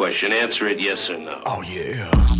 question. Answer it yes or no. Oh, yeah.